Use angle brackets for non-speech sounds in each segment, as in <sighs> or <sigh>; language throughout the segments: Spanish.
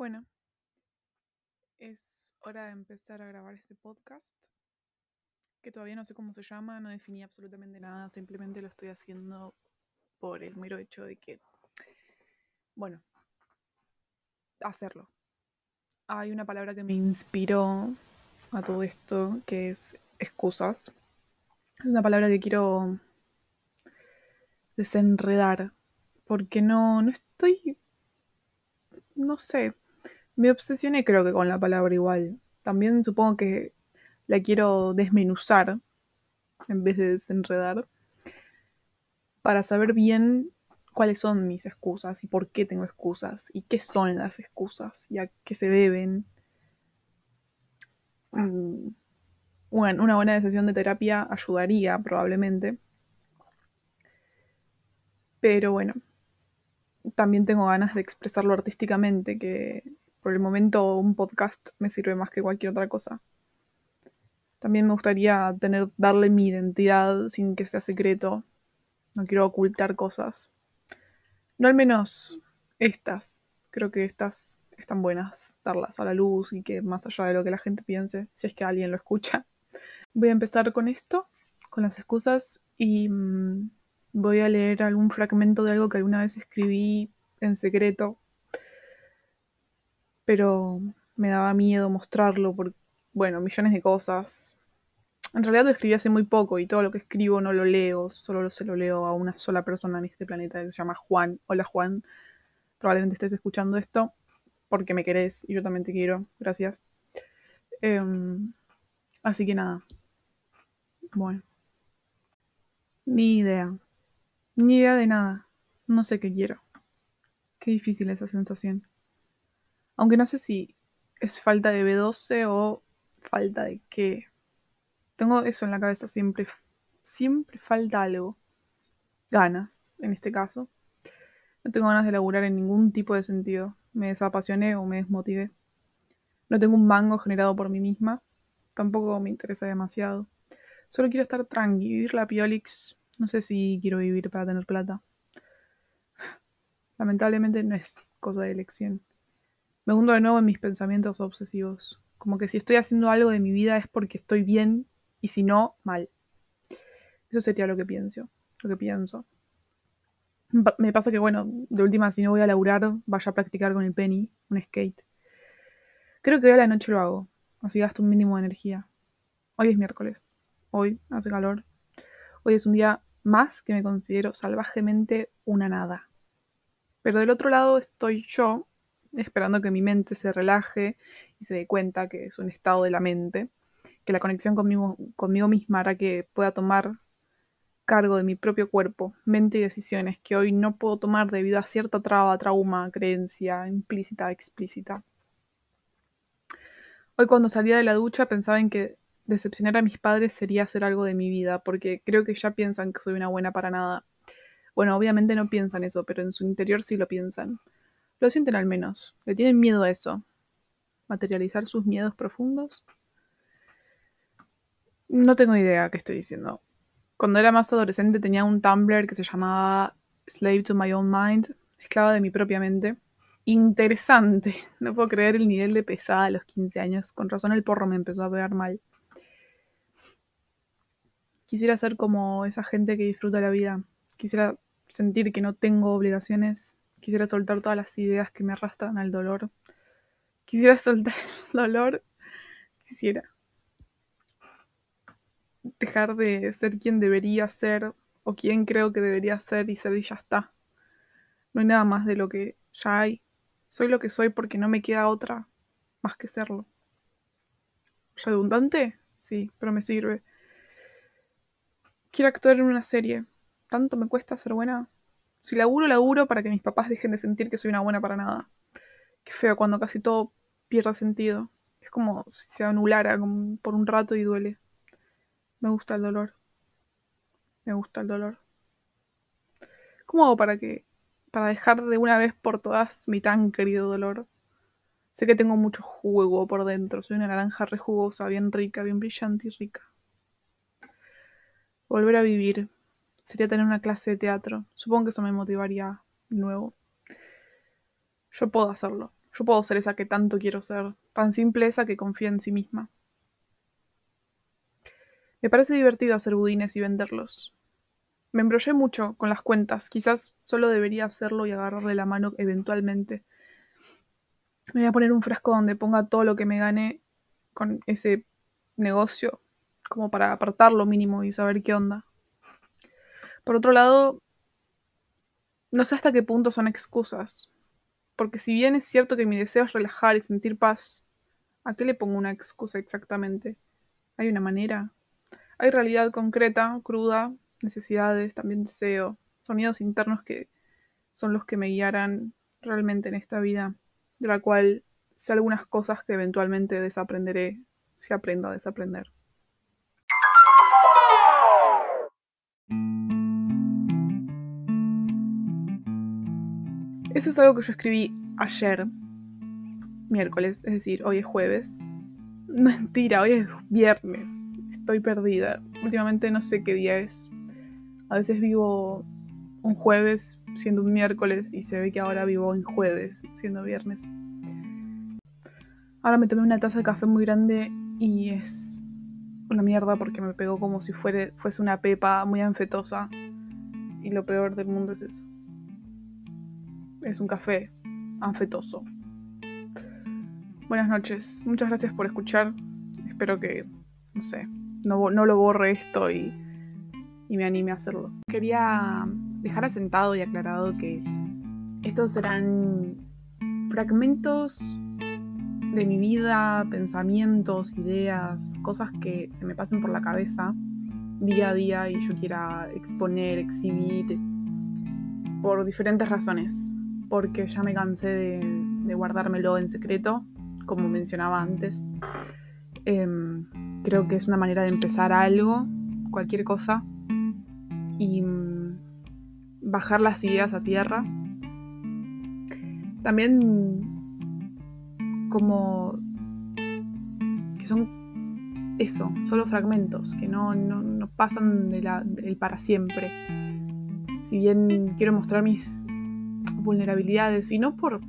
Bueno, es hora de empezar a grabar este podcast, que todavía no sé cómo se llama, no definí absolutamente nada, simplemente lo estoy haciendo por el mero hecho de que, bueno, hacerlo. Hay una palabra que me inspiró a todo esto, que es excusas. Es una palabra que quiero desenredar, porque no, no estoy, no sé, me obsesioné creo que con la palabra igual. También supongo que la quiero desmenuzar en vez de desenredar para saber bien cuáles son mis excusas y por qué tengo excusas y qué son las excusas y a qué se deben. Mm, bueno, una buena sesión de terapia ayudaría probablemente. Pero bueno, también tengo ganas de expresarlo artísticamente, que por el momento un podcast me sirve más que cualquier otra cosa. También me gustaría tener, darle mi identidad sin que sea secreto. No quiero ocultar cosas. No al menos estas. Creo que estas están buenas, darlas a la luz y que más allá de lo que la gente piense, si es que alguien lo escucha. Voy a empezar con esto, con las excusas, y mm, voy a leer algún fragmento de algo que alguna vez escribí en secreto pero me daba miedo mostrarlo por, bueno, millones de cosas. En realidad lo escribí hace muy poco y todo lo que escribo no lo leo, solo se lo leo a una sola persona en este planeta que se llama Juan. Hola Juan, probablemente estés escuchando esto porque me querés y yo también te quiero, gracias. Em, así que nada. Bueno. Ni idea. Ni idea de nada. No sé qué quiero. Qué difícil esa sensación. Aunque no sé si es falta de B12 o falta de qué. Tengo eso en la cabeza siempre. Siempre falta algo. Ganas, en este caso. No tengo ganas de laburar en ningún tipo de sentido. Me desapasioné o me desmotivé. No tengo un mango generado por mí misma. Tampoco me interesa demasiado. Solo quiero estar tranqui, vivir la piolix. No sé si quiero vivir para tener plata. <sighs> Lamentablemente no es cosa de elección me hundo de nuevo en mis pensamientos obsesivos. Como que si estoy haciendo algo de mi vida es porque estoy bien y si no, mal. Eso sería lo que pienso. Lo que pienso. Me pasa que, bueno, de última, si no voy a laburar, vaya a practicar con el penny, un skate. Creo que hoy a la noche lo hago, así gasto un mínimo de energía. Hoy es miércoles. Hoy hace calor. Hoy es un día más que me considero salvajemente una nada. Pero del otro lado estoy yo, esperando que mi mente se relaje y se dé cuenta que es un estado de la mente, que la conexión conmigo, conmigo misma hará que pueda tomar cargo de mi propio cuerpo, mente y decisiones que hoy no puedo tomar debido a cierta traba, trauma, creencia implícita, explícita. Hoy cuando salía de la ducha pensaba en que decepcionar a mis padres sería hacer algo de mi vida, porque creo que ya piensan que soy una buena para nada. Bueno, obviamente no piensan eso, pero en su interior sí lo piensan. Lo sienten al menos. Le tienen miedo a eso. ¿Materializar sus miedos profundos? No tengo idea qué estoy diciendo. Cuando era más adolescente tenía un Tumblr que se llamaba Slave to My Own Mind, esclava de mi propia mente. Interesante. <laughs> No puedo creer el nivel de pesada a los 15 años. Con razón el porro me empezó a pegar mal. Quisiera ser como esa gente que disfruta la vida. Quisiera sentir que no tengo obligaciones Quisiera soltar todas las ideas que me arrastran al dolor. Quisiera soltar <laughs> el dolor. Quisiera dejar de ser quien debería ser o quien creo que debería ser y ser y ya está. No hay nada más de lo que ya hay. Soy lo que soy porque no me queda otra más que serlo. ¿Redundante? Sí, pero me sirve. Quiero actuar en una serie. ¿Tanto me cuesta ser buena? Si laburo, laburo para que mis papás dejen de sentir que soy una buena para nada. Qué feo cuando casi todo pierde sentido. Es como si se anulara por un rato y duele. Me gusta el dolor. Me gusta el dolor. ¿Cómo hago para que para dejar de una vez por todas mi tan querido dolor? Sé que tengo mucho jugo por dentro. Soy una naranja rejugosa, bien rica, bien brillante y rica. Volver a vivir, sería tener una clase de teatro. Supongo que eso me motivaría nuevo. Yo puedo hacerlo. Yo puedo ser esa que tanto quiero ser, tan simple esa que confía en sí misma. Me parece divertido hacer budines y venderlos. Me embrollé mucho con las cuentas, quizás solo debería hacerlo y agarrarle la mano eventualmente. Me voy a poner un frasco donde ponga todo lo que me gane con ese negocio, como para apartarlo mínimo y saber qué onda. Por otro lado, no sé hasta qué punto son excusas, porque si bien es cierto que mi deseo es relajar y sentir paz, ¿a qué le pongo una excusa exactamente? ¿Hay una manera? Hay realidad concreta, cruda, necesidades, también deseo, sonidos internos que son los que me guiarán realmente en esta vida, de la cual sé algunas cosas que eventualmente desaprenderé si aprendo a desaprender. Eso es algo que yo escribí ayer, miércoles, es decir, hoy es jueves. Mentira, hoy es viernes. Estoy perdida. Últimamente no sé qué día es. A veces vivo un jueves siendo un miércoles y se ve que ahora vivo en jueves siendo viernes. Ahora me tomé una taza de café muy grande y es una mierda porque me pegó como si fuese una pepa muy anfetosa. Y lo peor del mundo es eso es un café anfetoso. Buenas noches, muchas gracias por escuchar. Espero que, no sé, no, lo borre esto y, y me anime a hacerlo. Quería dejar asentado y aclarado que estos serán fragmentos de mi vida, pensamientos, ideas, cosas que se me pasen por la cabeza día a día y yo quiera exponer, exhibir, por diferentes razones porque ya me cansé de, guardármelo en secreto, como mencionaba antes. Em, creo que es una manera de empezar algo, cualquier cosa, y mm, bajar las ideas a tierra. También como que son eso, solo fragmentos, que no, pasan de la, del para siempre. Si bien quiero mostrar mis, vulnerabilidades y no por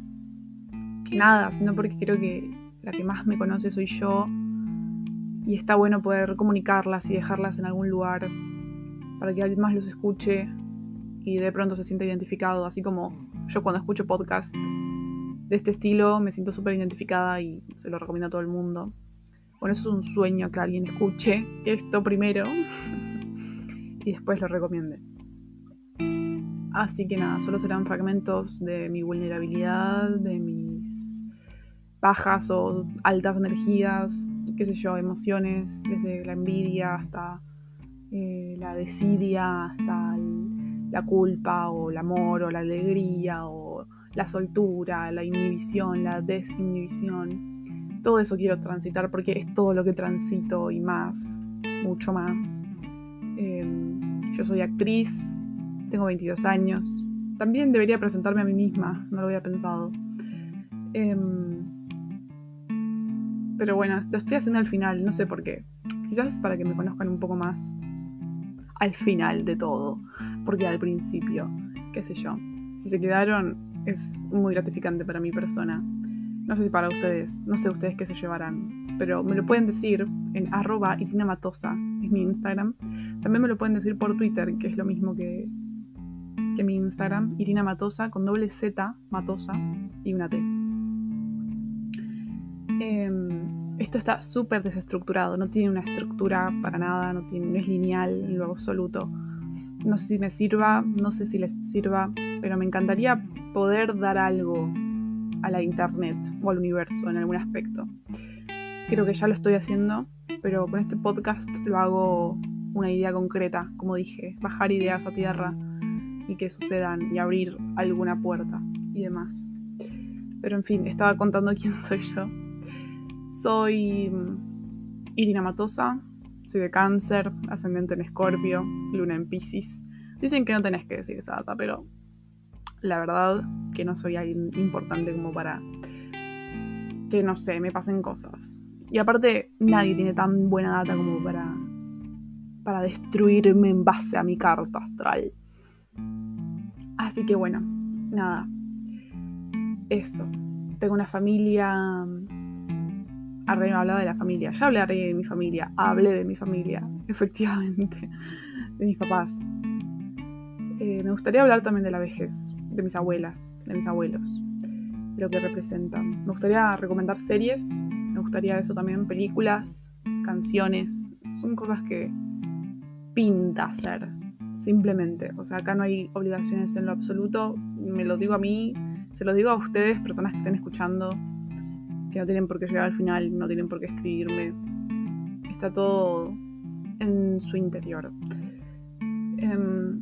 nada, sino porque creo que la que más me conoce soy yo y está bueno poder comunicarlas y dejarlas en algún lugar para que alguien más los escuche y de pronto se sienta identificado, así como yo cuando escucho podcast de este estilo me siento súper identificada y se lo recomiendo a todo el mundo. Bueno, eso es un sueño que alguien escuche esto primero <laughs> y después lo recomiende. Así que nada, solo serán fragmentos de mi vulnerabilidad, de mis bajas o altas energías, qué sé yo, emociones, desde la envidia hasta eh, la desidia, hasta la culpa o el amor o la alegría o la soltura, la inhibición, la desinhibición. Todo eso quiero transitar porque es todo lo que transito y más, mucho más. Em, yo soy actriz, tengo 22 años. También debería presentarme a mí misma, no lo había pensado. Em, pero bueno, lo estoy haciendo al final, no sé por qué. Quizás para que me conozcan un poco más al final de todo, porque al principio, qué sé yo. Si se quedaron, es muy gratificante para mi persona. No sé si para ustedes, no sé ustedes qué se llevarán, pero me lo pueden decir en arroba Irina es mi Instagram. También me lo pueden decir por Twitter, que es lo mismo que, que mi Instagram, Irina Matosa, con doble Z, Matosa y una T. Em, esto está súper desestructurado, no tiene una estructura para nada, no, tiene, no es lineal en lo absoluto. No sé si me sirva, no sé si les sirva, pero me encantaría poder dar algo a la internet o al universo en algún aspecto. Creo que ya lo estoy haciendo, pero con este podcast lo hago una idea concreta, como dije, bajar ideas a tierra y que sucedan y abrir alguna puerta y demás. Pero en fin, estaba contando <laughs> quién soy yo. Soy mm, Irina Matosa, soy de cáncer, ascendente en escorpio, luna en piscis. Dicen que no tenés que decir esa data, pero la verdad que no soy alguien importante como para que, no sé, me pasen cosas. Y aparte, nadie tiene tan buena data como para, para destruirme en base a mi carta astral. Así que bueno, nada. Eso. tengo una familia. Arriba hablaba de la familia. Ya hablé de mi familia. Hablé de mi familia, <laughs> efectivamente. De mis papás. Eh, me gustaría hablar también de la vejez, de mis abuelas, de mis abuelos, de lo que representan. Me gustaría recomendar series, me gustaría eso también, películas, canciones. Son cosas que pinta hacer, simplemente. O sea, acá no hay obligaciones en lo absoluto. Me lo digo a mí, se lo digo a ustedes, personas que estén escuchando, que no tienen por qué llegar al final, no tienen por qué escribirme. Está todo en su interior. Em,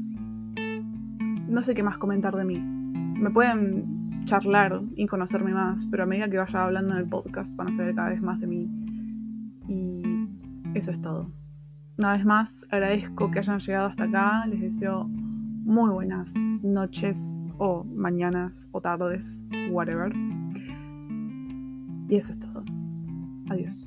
no sé qué más comentar de mí. Me pueden charlar y conocerme más, pero a medida que vaya hablando en el podcast van a saber cada vez más de mí. Y eso es todo. Una vez más, agradezco que hayan llegado hasta acá. Les deseo muy buenas noches o mañanas o tardes, whatever. Y eso es todo. Adiós.